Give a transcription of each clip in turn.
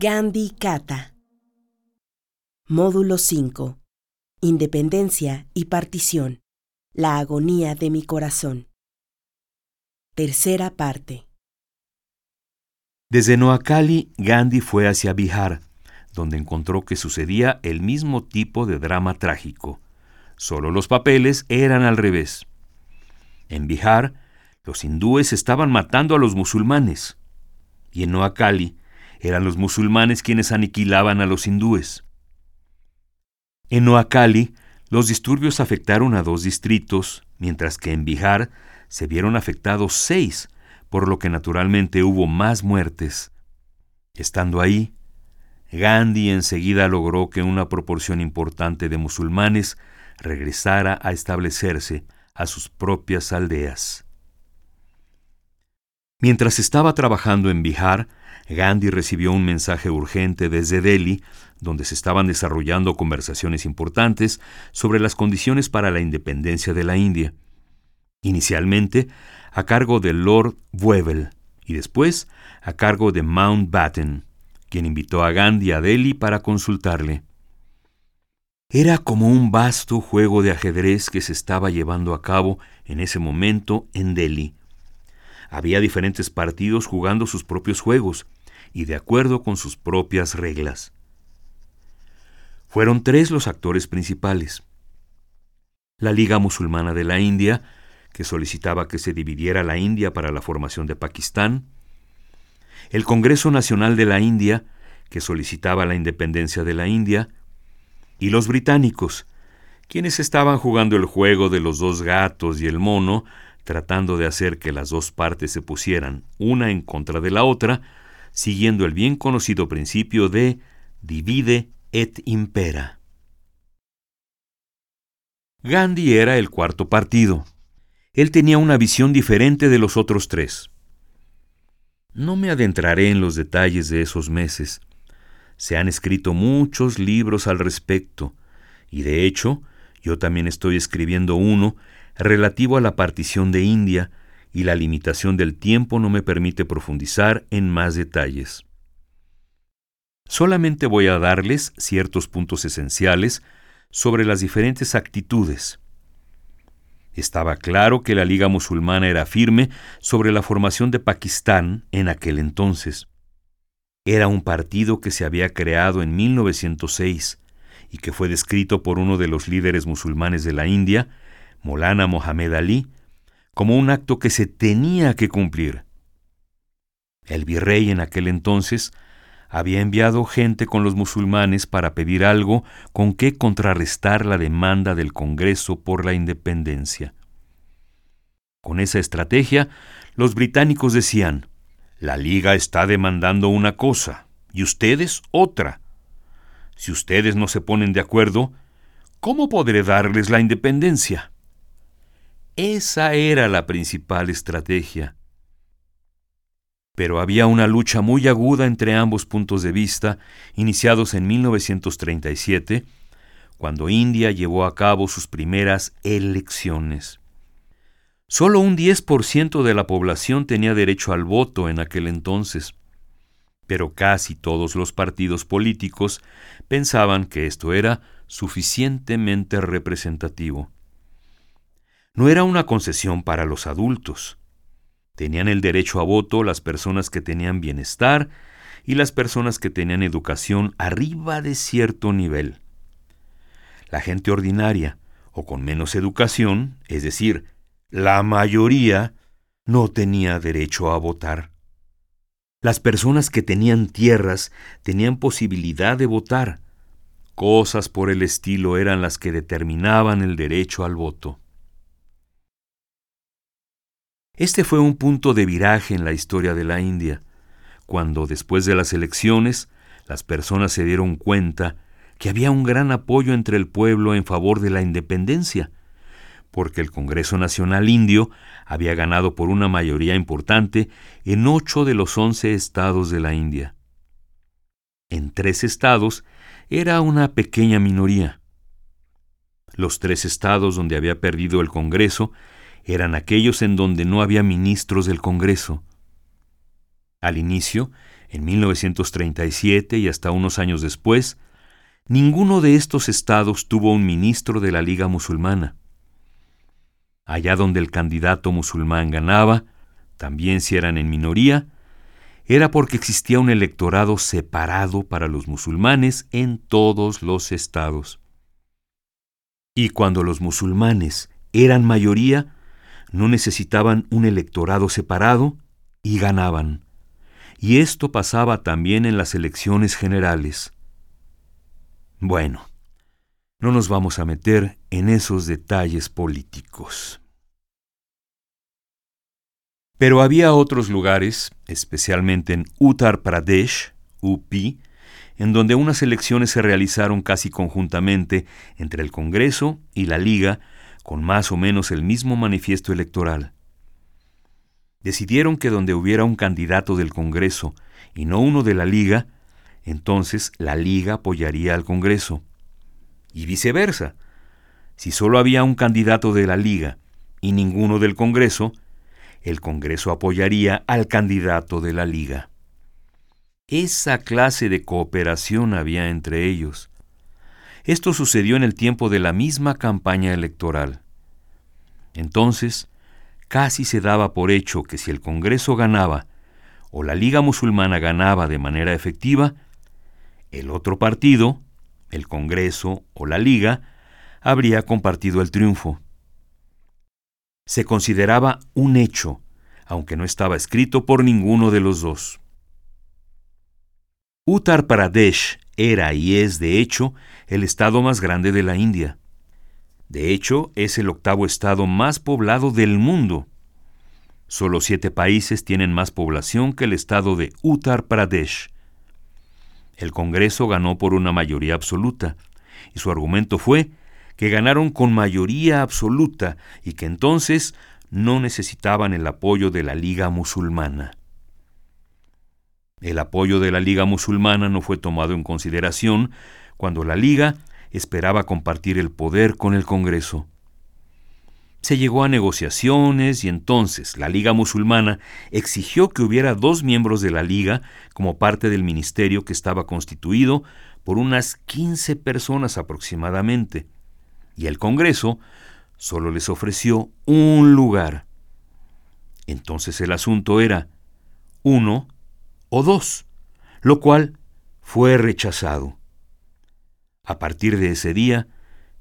Gandhi Kata. Módulo 5. Independencia y partición. La agonía de mi corazón. Tercera parte. Desde Noakhali, Gandhi fue hacia Bihar, donde encontró que sucedía el mismo tipo de drama trágico. Solo los papeles eran al revés. En Bihar, los hindúes estaban matando a los musulmanes. Y en Noakhali, eran los musulmanes quienes aniquilaban a los hindúes. En Noakhali, los disturbios afectaron a dos distritos, mientras que en Bihar se vieron afectados seis, por lo que naturalmente hubo más muertes. Estando ahí, Gandhi enseguida logró que una proporción importante de musulmanes regresara a establecerse a sus propias aldeas. Mientras estaba trabajando en Bihar, Gandhi recibió un mensaje urgente desde Delhi, donde se estaban desarrollando conversaciones importantes sobre las condiciones para la independencia de la India. Inicialmente a cargo de Lord Wavell y después a cargo de Mountbatten, quien invitó a Gandhi a Delhi para consultarle. Era como un vasto juego de ajedrez que se estaba llevando a cabo en ese momento en Delhi. Había diferentes partidos jugando sus propios juegos, y de acuerdo con sus propias reglas. Fueron tres los actores principales. La Liga Musulmana de la India, que solicitaba que se dividiera la India para la formación de Pakistán, el Congreso Nacional de la India, que solicitaba la independencia de la India, y los británicos, quienes estaban jugando el juego de los dos gatos y el mono, tratando de hacer que las dos partes se pusieran una en contra de la otra, siguiendo el bien conocido principio de divide et impera. Gandhi era el cuarto partido. Él tenía una visión diferente de los otros tres. No me adentraré en los detalles de esos meses. Se han escrito muchos libros al respecto, y de hecho, yo también estoy escribiendo uno relativo a la partición de India, y la limitación del tiempo no me permite profundizar en más detalles. Solamente voy a darles ciertos puntos esenciales sobre las diferentes actitudes. Estaba claro que la Liga Musulmana era firme sobre la formación de Pakistán en aquel entonces. Era un partido que se había creado en 1906 y que fue descrito por uno de los líderes musulmanes de la India, Molana Mohamed Ali, como un acto que se tenía que cumplir. El virrey en aquel entonces había enviado gente con los musulmanes para pedir algo con que contrarrestar la demanda del Congreso por la independencia. Con esa estrategia, los británicos decían, la Liga está demandando una cosa y ustedes otra. Si ustedes no se ponen de acuerdo, ¿cómo podré darles la independencia? Esa era la principal estrategia. Pero había una lucha muy aguda entre ambos puntos de vista, iniciados en 1937, cuando India llevó a cabo sus primeras elecciones. Solo un 10% de la población tenía derecho al voto en aquel entonces, pero casi todos los partidos políticos pensaban que esto era suficientemente representativo no era una concesión para los adultos. Tenían el derecho a voto las personas que tenían bienestar y las personas que tenían educación arriba de cierto nivel. La gente ordinaria o con menos educación, es decir, la mayoría, no tenía derecho a votar. Las personas que tenían tierras tenían posibilidad de votar. Cosas por el estilo eran las que determinaban el derecho al voto. Este fue un punto de viraje en la historia de la India, cuando después de las elecciones las personas se dieron cuenta que había un gran apoyo entre el pueblo en favor de la independencia, porque el Congreso Nacional Indio había ganado por una mayoría importante en ocho de los once estados de la India. En tres estados era una pequeña minoría. Los tres estados donde había perdido el Congreso eran aquellos en donde no había ministros del Congreso. Al inicio, En 1937 y hasta unos años después, ninguno de estos estados tuvo un ministro de la Liga Musulmana. Allá donde el candidato musulmán ganaba, también si eran en minoría, era porque existía un electorado separado para los musulmanes en todos los estados. Y cuando los musulmanes eran mayoría, no necesitaban un electorado separado y ganaban. Y esto pasaba también en las elecciones generales. Bueno, no nos vamos a meter en esos detalles políticos. Pero había otros lugares, especialmente en Uttar Pradesh, UP, en donde unas elecciones se realizaron casi conjuntamente entre el Congreso y la Liga, con más o menos el mismo manifiesto electoral. Decidieron que donde hubiera un candidato del Congreso y no uno de la Liga, entonces la Liga apoyaría al Congreso. Y viceversa. Si solo había un candidato de la Liga y ninguno del Congreso, el Congreso apoyaría al candidato de la Liga. Esa clase de cooperación había entre ellos. Esto sucedió en el tiempo de la misma campaña electoral. Entonces, casi se daba por hecho que si el Congreso ganaba o la Liga Musulmana ganaba de manera efectiva, el otro partido, el Congreso o la Liga, habría compartido el triunfo se consideraba un hecho, aunque no estaba escrito por ninguno de los dos. Uttar Pradesh era y es, de hecho, el estado más grande de la India. De hecho, es el octavo estado más poblado del mundo. Solo siete países tienen más población que el estado de Uttar Pradesh. El Congreso ganó por una mayoría absoluta, y su argumento fue que ganaron con mayoría absoluta y que entonces no necesitaban el apoyo de la Liga Musulmana. El apoyo de la Liga Musulmana no fue tomado en consideración cuando la Liga esperaba compartir el poder con el Congreso. Se llegó a negociaciones y entonces la Liga Musulmana exigió que hubiera dos miembros de la Liga como parte del ministerio que estaba constituido por unas 15 personas aproximadamente y el Congreso solo les ofreció un lugar. Entonces el asunto era uno o dos, lo cual fue rechazado. A partir de ese día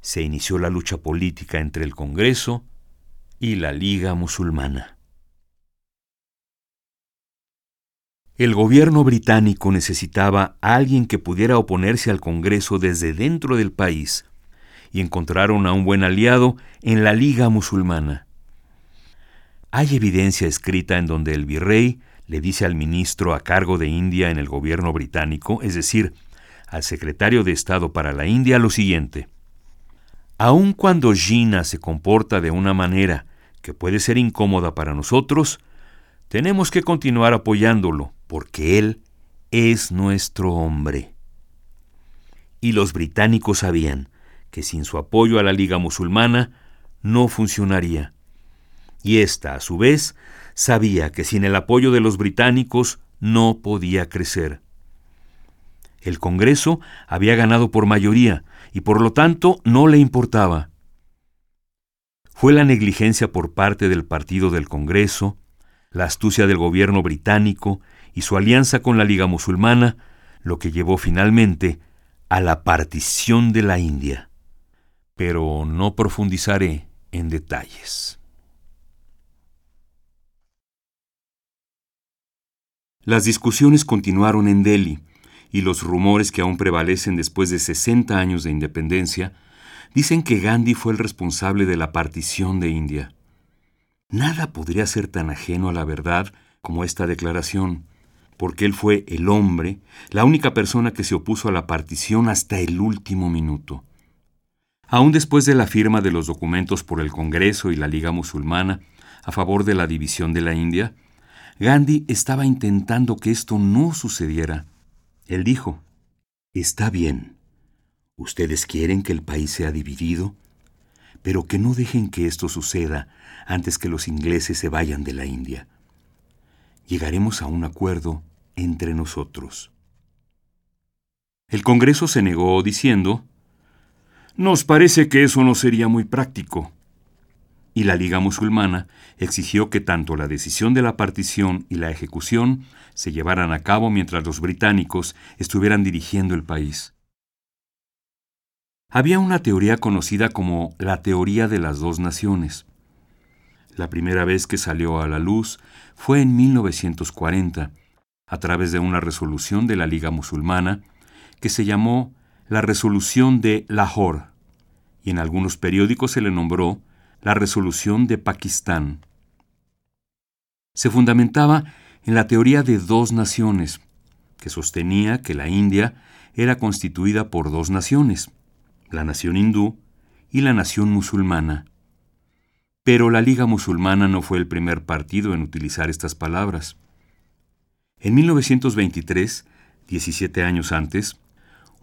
se inició la lucha política entre el Congreso y la Liga Musulmana. El gobierno británico necesitaba a alguien que pudiera oponerse al Congreso desde dentro del país y encontraron a un buen aliado en la Liga Musulmana. Hay evidencia escrita en donde el virrey le dice al ministro a cargo de India en el gobierno británico, es decir, al secretario de Estado para la India, lo siguiente. Aun cuando Gina se comporta de una manera que puede ser incómoda para nosotros, tenemos que continuar apoyándolo, porque él es nuestro hombre. Y los británicos sabían que sin su apoyo a la Liga Musulmana no funcionaría. Y ésta, a su vez, sabía que sin el apoyo de los británicos no podía crecer. El Congreso había ganado por mayoría y por lo tanto no le importaba. Fue la negligencia por parte del partido del Congreso, la astucia del gobierno británico y su alianza con la Liga Musulmana lo que llevó finalmente a la partición de la India pero no profundizaré en detalles. Las discusiones continuaron en Delhi y los rumores que aún prevalecen después de 60 años de independencia dicen que Gandhi fue el responsable de la partición de India. Nada podría ser tan ajeno a la verdad como esta declaración, porque él fue el hombre, la única persona que se opuso a la partición hasta el último minuto. Aún después de la firma de los documentos por el Congreso y la Liga Musulmana a favor de la división de la India, Gandhi estaba intentando que esto no sucediera. Él dijo, Está bien, ustedes quieren que el país sea dividido, pero que no dejen que esto suceda antes que los ingleses se vayan de la India. Llegaremos a un acuerdo entre nosotros. El Congreso se negó diciendo, Nos parece que eso no sería muy práctico. Y la Liga Musulmana exigió que tanto la decisión de la partición y la ejecución se llevaran a cabo mientras los británicos estuvieran dirigiendo el país. Había una teoría conocida como la teoría de las dos naciones. La primera vez que salió a la luz fue en 1940, a través de una resolución de la Liga Musulmana que se llamó la Resolución de Lahore, y en algunos periódicos se le nombró la Resolución de Pakistán. Se fundamentaba en la teoría de dos naciones, que sostenía que la India era constituida por dos naciones, la nación hindú y la nación musulmana. Pero la Liga Musulmana no fue el primer partido en utilizar estas palabras. En 1923, 17 años antes,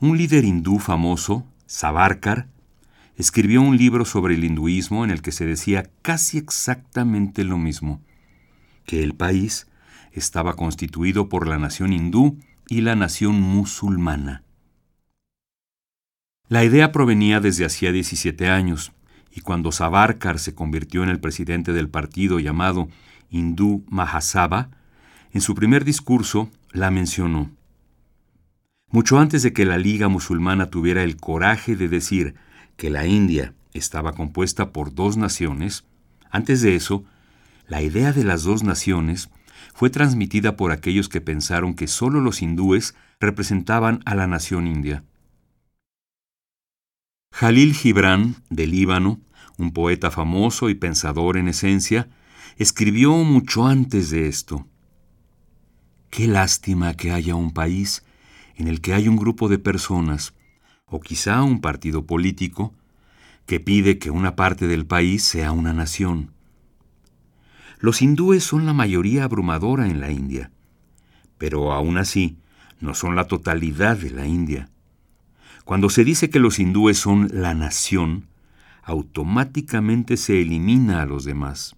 un líder hindú famoso, Savarkar, escribió un libro sobre el hinduismo en el que se decía casi exactamente lo mismo, que el país estaba constituido por la nación hindú y la nación musulmana. La idea provenía desde hacía 17 años, y cuando Savarkar se convirtió en el presidente del partido llamado Hindú Mahasabha, en su primer discurso la mencionó. Mucho antes de que la Liga Musulmana tuviera el coraje de decir que la India estaba compuesta por dos naciones, antes de eso, la idea de las dos naciones fue transmitida por aquellos que pensaron que sólo los hindúes representaban a la nación india. Jalil Gibran, de Líbano, un poeta famoso y pensador en esencia, escribió mucho antes de esto. Qué lástima que haya un país en el que hay un grupo de personas, o quizá un partido político, que pide que una parte del país sea una nación. Los hindúes son la mayoría abrumadora en la India, pero aún así no son la totalidad de la India. Cuando se dice que los hindúes son la nación, automáticamente se elimina a los demás.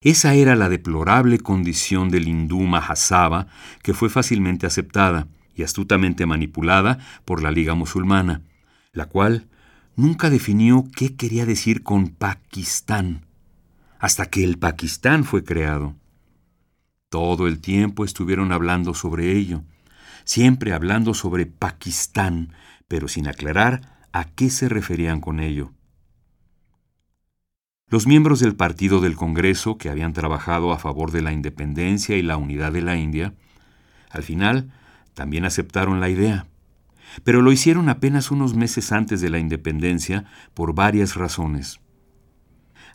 Esa era la deplorable condición del hindú Mahasabha que fue fácilmente aceptada y astutamente manipulada por la Liga Musulmana, la cual nunca definió qué quería decir con Pakistán, hasta que el Pakistán fue creado. Todo el tiempo estuvieron hablando sobre ello, siempre hablando sobre Pakistán, pero sin aclarar a qué se referían con ello. Los miembros del partido del Congreso, que habían trabajado a favor de la independencia y la unidad de la India, al final también aceptaron la idea, pero lo hicieron apenas unos meses antes de la independencia por varias razones.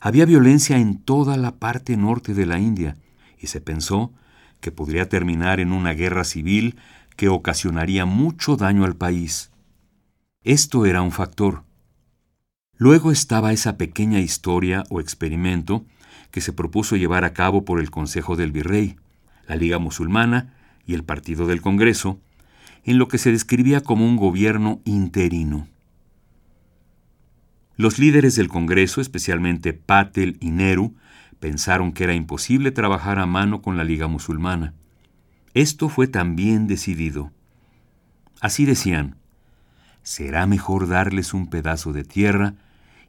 Había violencia en toda la parte norte de la India y se pensó que podría terminar en una guerra civil que ocasionaría mucho daño al país. Esto era un factor. Luego estaba esa pequeña historia o experimento que se propuso llevar a cabo por el Consejo del Virrey, la Liga Musulmana y el Partido del Congreso, en lo que se describía como un gobierno interino. Los líderes del Congreso, especialmente Patel y Nehru, pensaron que era imposible trabajar a mano con la Liga Musulmana. Esto fue también decidido. Así decían, será mejor darles un pedazo de tierra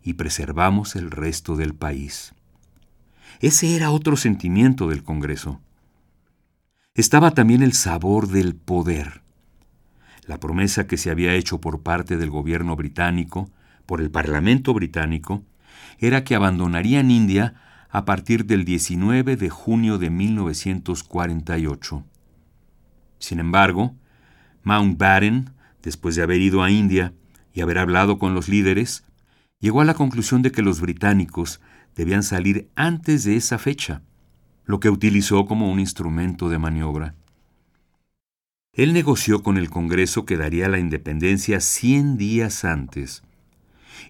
y preservamos el resto del país. Ese era otro sentimiento del Congreso. Estaba también el sabor del poder. La promesa que se había hecho por parte del gobierno británico, por el Parlamento británico, era que abandonarían India a partir del 19 de junio de 1948. Sin embargo, Mountbatten, después de haber ido a India y haber hablado con los líderes, llegó a la conclusión de que los británicos debían salir antes de esa fecha, lo que utilizó como un instrumento de maniobra. Él negoció con el Congreso que daría la independencia 100 días antes,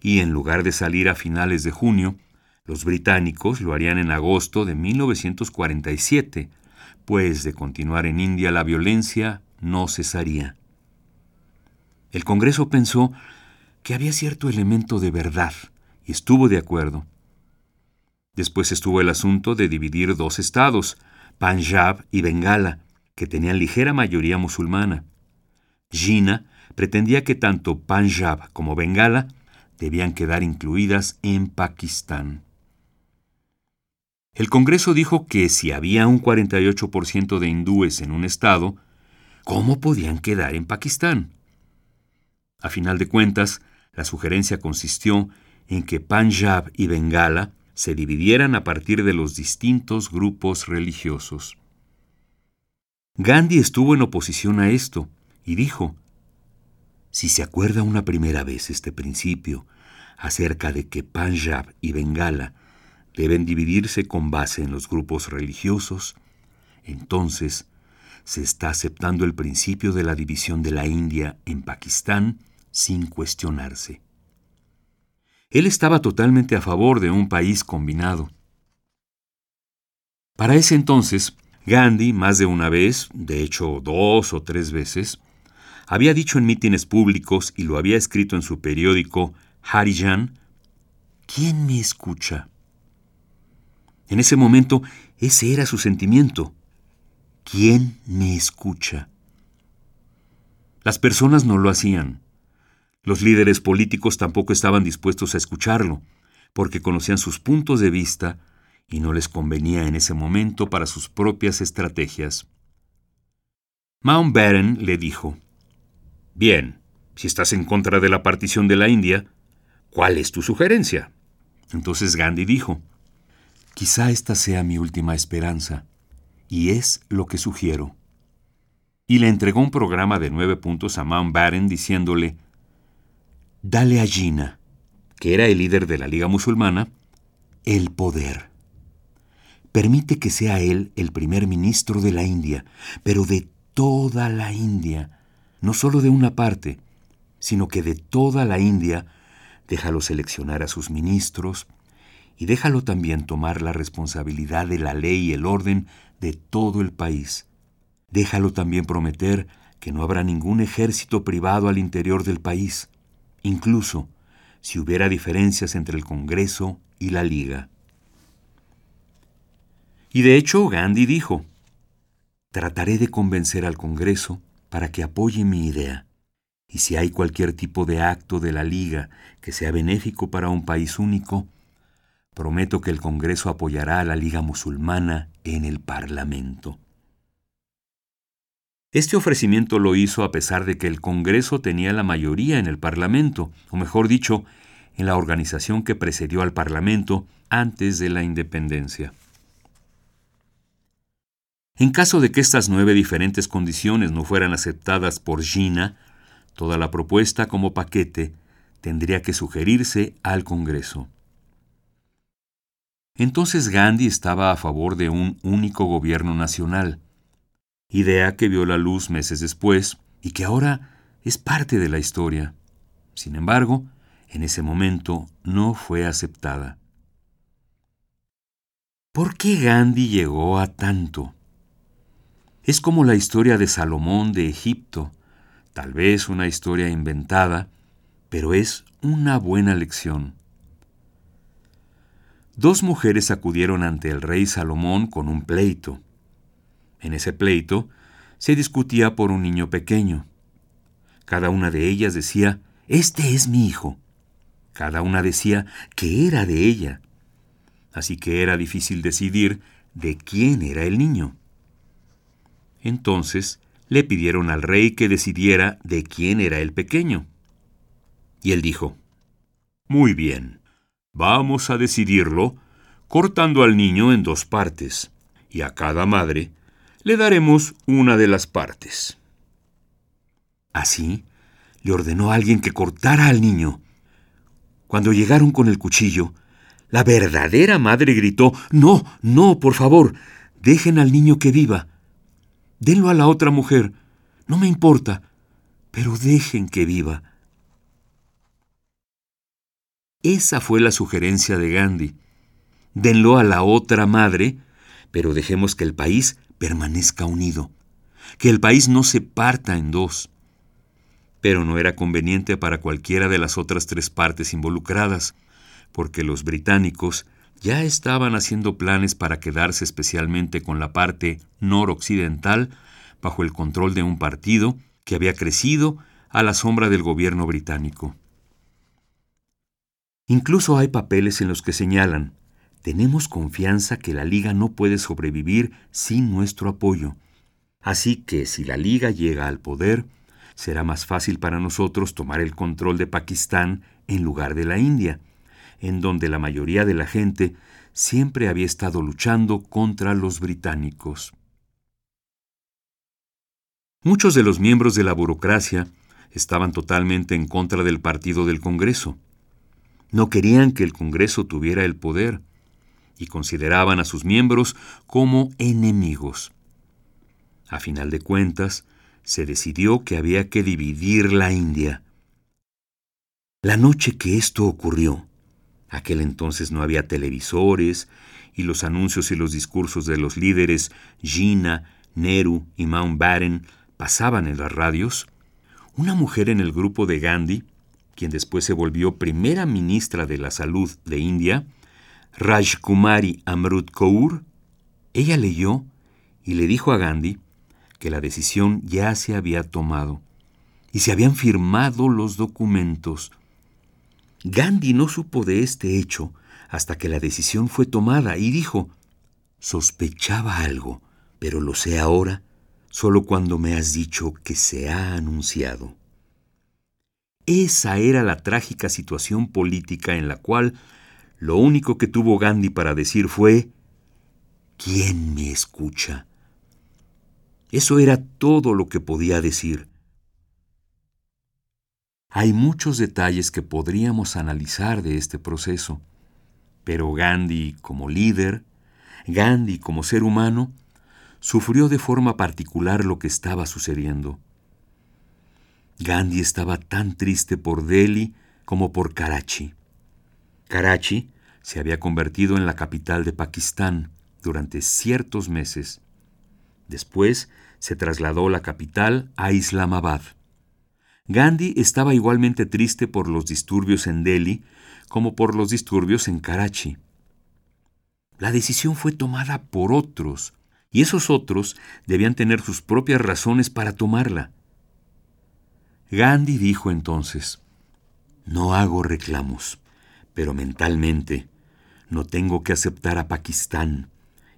y en lugar de salir a finales de junio, los británicos lo harían en agosto de 1947, pues de continuar en India la violencia no cesaría. El Congreso pensó que había cierto elemento de verdad y estuvo de acuerdo. Después estuvo el asunto de dividir dos estados, Punjab y Bengala, que tenían ligera mayoría musulmana. Jinnah pretendía que tanto Punjab como Bengala debían quedar incluidas en Pakistán. El Congreso dijo que si había un 48% de hindúes en un estado, ¿cómo podían quedar en Pakistán? A final de cuentas, la sugerencia consistió en que Punjab y Bengala se dividieran a partir de los distintos grupos religiosos. Gandhi estuvo en oposición a esto y dijo, si se acuerda una primera vez este principio acerca de que Punjab y Bengala deben dividirse con base en los grupos religiosos, entonces se está aceptando el principio de la división de la India en Pakistán sin cuestionarse. Él estaba totalmente a favor de un país combinado. Para ese entonces, Gandhi, más de una vez, de hecho dos o tres veces, había dicho en mítines públicos y lo había escrito en su periódico Harijan, ¿quién me escucha? En ese momento, ese era su sentimiento. ¿Quién me escucha? Las personas no lo hacían. Los líderes políticos tampoco estaban dispuestos a escucharlo, porque conocían sus puntos de vista y no les convenía en ese momento para sus propias estrategias. Mountbatten le dijo, Bien, si estás en contra de la partición de la India, ¿cuál es tu sugerencia? Entonces Gandhi dijo, Quizá esta sea mi última esperanza, y es lo que sugiero. Y le entregó un programa de nueve puntos a Mountbatten diciéndole, Dale a Jinnah, que era el líder de la Liga Musulmana, el poder. Permite que sea él el primer ministro de la India, pero de toda la India, no solo de una parte, sino que de toda la India, déjalo seleccionar a sus ministros y déjalo también tomar la responsabilidad de la ley y el orden de todo el país. Déjalo también prometer que no habrá ningún ejército privado al interior del país incluso si hubiera diferencias entre el Congreso y la Liga. Y de hecho Gandhi dijo, trataré de convencer al Congreso para que apoye mi idea, y si hay cualquier tipo de acto de la Liga que sea benéfico para un país único, prometo que el Congreso apoyará a la Liga Musulmana en el Parlamento. Este ofrecimiento lo hizo a pesar de que el Congreso tenía la mayoría en el Parlamento, o mejor dicho, en la organización que precedió al Parlamento antes de la independencia. En caso de que estas nueve diferentes condiciones no fueran aceptadas por Gina, toda la propuesta como paquete tendría que sugerirse al Congreso. Entonces Gandhi estaba a favor de un único gobierno nacional, idea que vio la luz meses después y que ahora es parte de la historia. Sin embargo, en ese momento no fue aceptada. ¿Por qué Gandhi llegó a tanto? Es como la historia de Salomón de Egipto, tal vez una historia inventada, pero es una buena lección. Dos mujeres acudieron ante el rey Salomón con un pleito. En ese pleito se discutía por un niño pequeño. Cada una de ellas decía, Este es mi hijo. Cada una decía que era de ella. Así que era difícil decidir de quién era el niño. Entonces le pidieron al rey que decidiera de quién era el pequeño. Y él dijo, Muy bien, vamos a decidirlo cortando al niño en dos partes, y a cada madre le daremos una de las partes. Así, le ordenó a alguien que cortara al niño. Cuando llegaron con el cuchillo, la verdadera madre gritó, No, no, por favor, dejen al niño que viva. Denlo a la otra mujer. No me importa, pero dejen que viva. Esa fue la sugerencia de Gandhi. Denlo a la otra madre, pero dejemos que el país permanezca unido, que el país no se parta en dos. Pero no era conveniente para cualquiera de las otras tres partes involucradas, porque los británicos ya estaban haciendo planes para quedarse especialmente con la parte noroccidental bajo el control de un partido que había crecido a la sombra del gobierno británico. Incluso hay papeles en los que señalan, tenemos confianza que la Liga no puede sobrevivir sin nuestro apoyo. Así que si la Liga llega al poder, será más fácil para nosotros tomar el control de Pakistán en lugar de la India, en donde la mayoría de la gente siempre había estado luchando contra los británicos. Muchos de los miembros de la burocracia estaban totalmente en contra del partido del Congreso. No querían que el Congreso tuviera el poder y consideraban a sus miembros como enemigos. A final de cuentas, se decidió que había que dividir la India. La noche que esto ocurrió, aquel entonces no había televisores y los anuncios y los discursos de los líderes Jinnah, Nehru y Mountbatten pasaban en las radios, una mujer en el grupo de Gandhi, quien después se volvió primera ministra de la Salud de India, Rajkumari Amrut Kaur, ella leyó y le dijo a Gandhi que la decisión ya se había tomado y se habían firmado los documentos. Gandhi no supo de este hecho hasta que la decisión fue tomada y dijo, sospechaba algo, pero lo sé ahora solo cuando me has dicho que se ha anunciado. Esa era la trágica situación política en la cual lo único que tuvo Gandhi para decir fue, ¿quién me escucha? Eso era todo lo que podía decir. Hay muchos detalles que podríamos analizar de este proceso, pero Gandhi como líder, Gandhi como ser humano, sufrió de forma particular lo que estaba sucediendo. Gandhi estaba tan triste por Delhi como por Karachi. Karachi se había convertido en la capital de Pakistán durante ciertos meses. Después se trasladó la capital a Islamabad. Gandhi estaba igualmente triste por los disturbios en Delhi como por los disturbios en Karachi. La decisión fue tomada por otros, y esos otros debían tener sus propias razones para tomarla. Gandhi dijo entonces, no hago reclamos, pero mentalmente no tengo que aceptar a Pakistán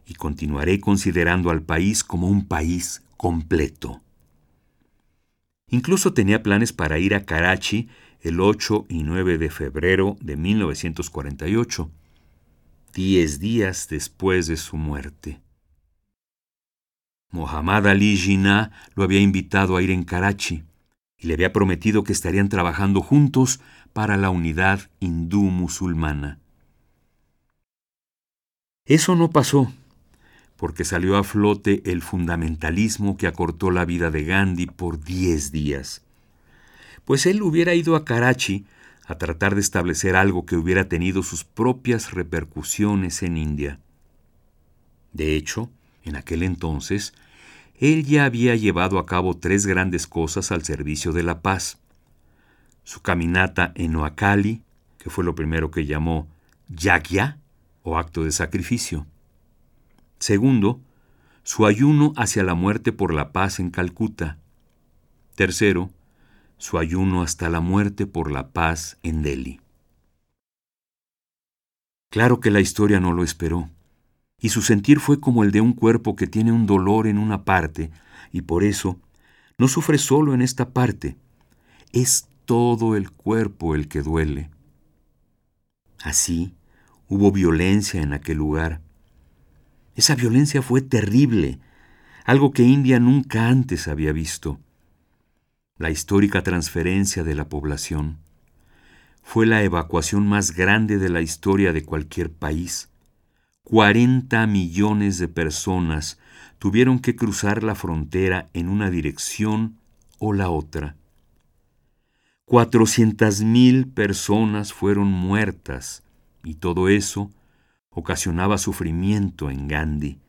y continuaré considerando al país como un país completo. Incluso tenía planes para ir a Karachi el 8 y 9 de febrero de 1948, diez días después de su muerte. Muhammad Ali Jinnah lo había invitado a ir en Karachi y le había prometido que estarían trabajando juntos para la unidad hindú-musulmana. Eso no pasó, porque salió a flote el fundamentalismo que acortó la vida de Gandhi por diez días. Pues él hubiera ido a Karachi a tratar de establecer algo que hubiera tenido sus propias repercusiones en India. De hecho, en aquel entonces, él ya había llevado a cabo tres grandes cosas al servicio de la paz. Su caminata en Noakali, que fue lo primero que llamó Yagya, o acto de sacrificio. Segundo, su ayuno hacia la muerte por la paz en Calcuta. Tercero, su ayuno hasta la muerte por la paz en Delhi. Claro que la historia no lo esperó y su sentir fue como el de un cuerpo que tiene un dolor en una parte, y por eso no sufre solo en esta parte, es todo el cuerpo el que duele. Así, hubo violencia en aquel lugar. Esa violencia fue terrible, algo que India nunca antes había visto. La histórica transferencia de la población fue la evacuación más grande de la historia de cualquier país 40 millones de personas tuvieron que cruzar la frontera en una dirección o la otra. 400 mil personas fueron muertas y todo eso ocasionaba sufrimiento en Gandhi.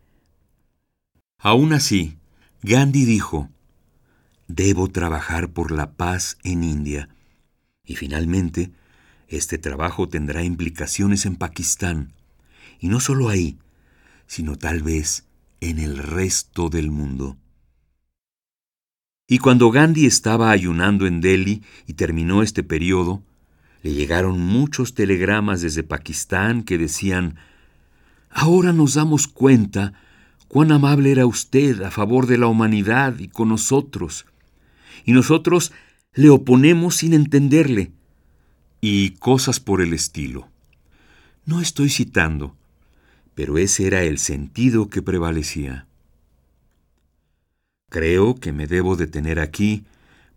Aún así, Gandhi dijo, debo trabajar por la paz en India y finalmente este trabajo tendrá implicaciones en Pakistán Y no solo ahí, sino tal vez en el resto del mundo. Y cuando Gandhi estaba ayunando en Delhi y terminó este periodo, le llegaron muchos telegramas desde Pakistán que decían, Ahora nos damos cuenta cuán amable era usted a favor de la humanidad y con nosotros, y nosotros le oponemos sin entenderle, y cosas por el estilo. No estoy citando, pero ese era el sentido que prevalecía. Creo que me debo detener aquí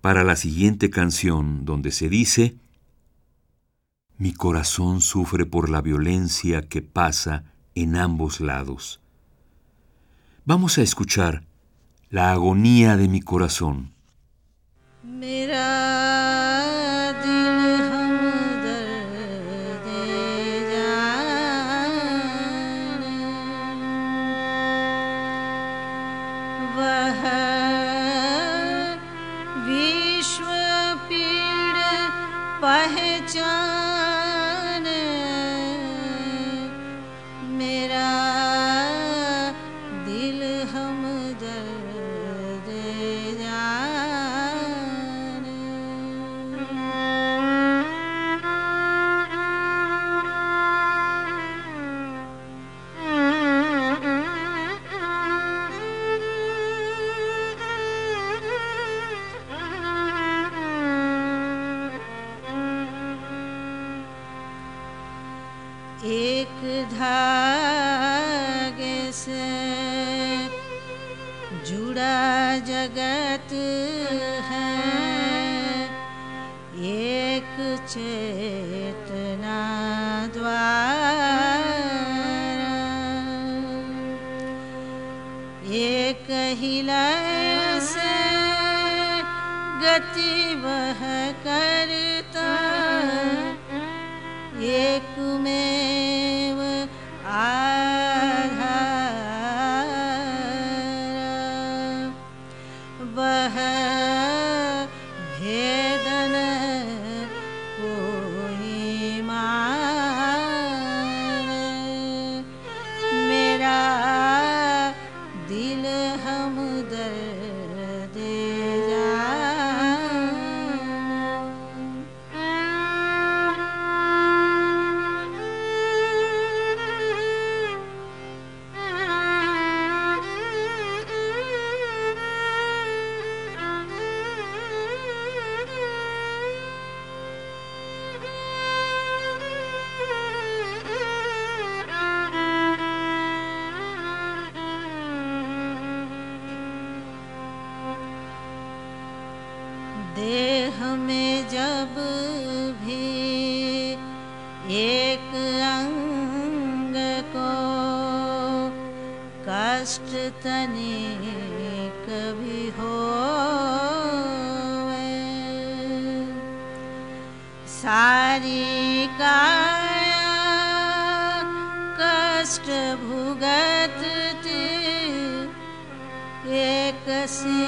para la siguiente canción donde se dice, Mi corazón sufre por la violencia que pasa en ambos lados. Vamos a escuchar la agonía de mi corazón. जगत कष्ट भुगत एक सी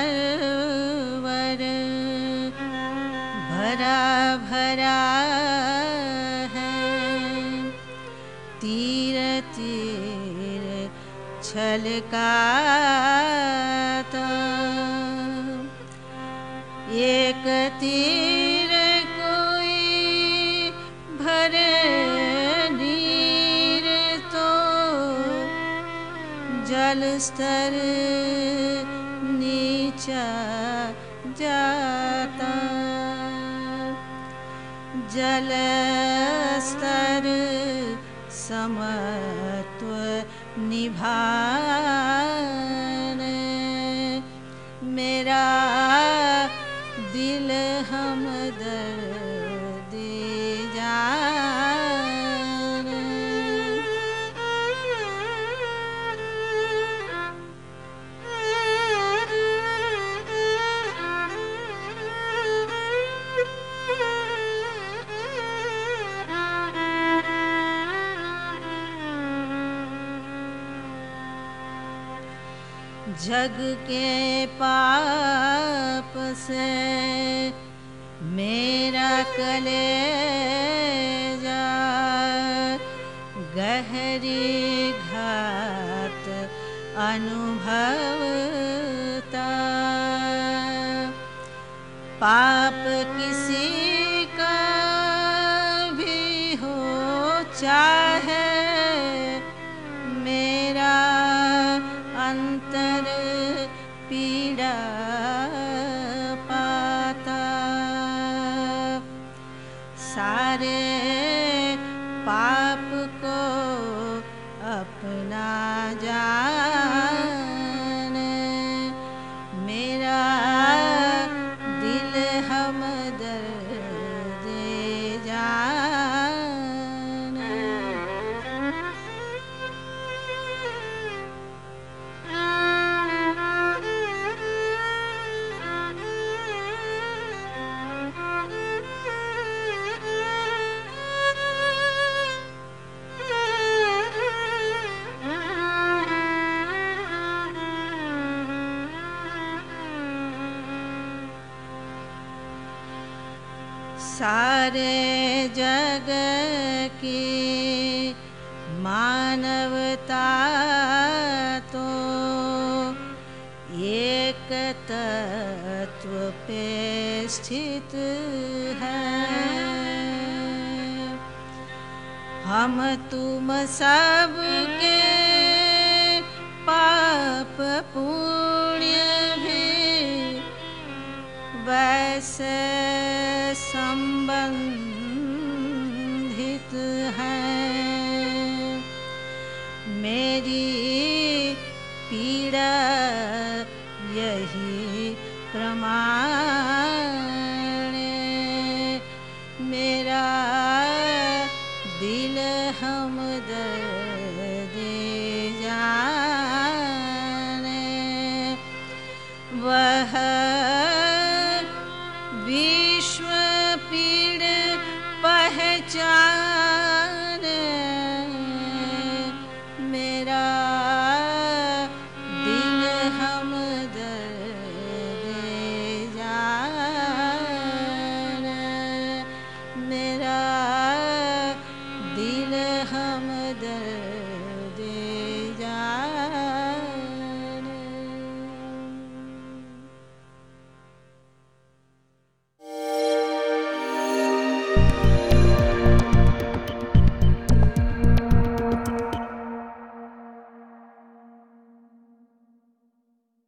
सरवर भरा भरा है। तीर तीर छलका एक तीर कोई भरे नीर तो जल स्तर जात। जलस्तर समत्व निभा जग के पाप से मेरा कलेजा गहरी घात अनुभवता। पाप किसी सारे जग की मानवता तो एक तत्व पे स्थित है। हम तुम सब के पाप पुण्य भी वैसे संबंधित है। मेरी पीड़ा यही प्रमाण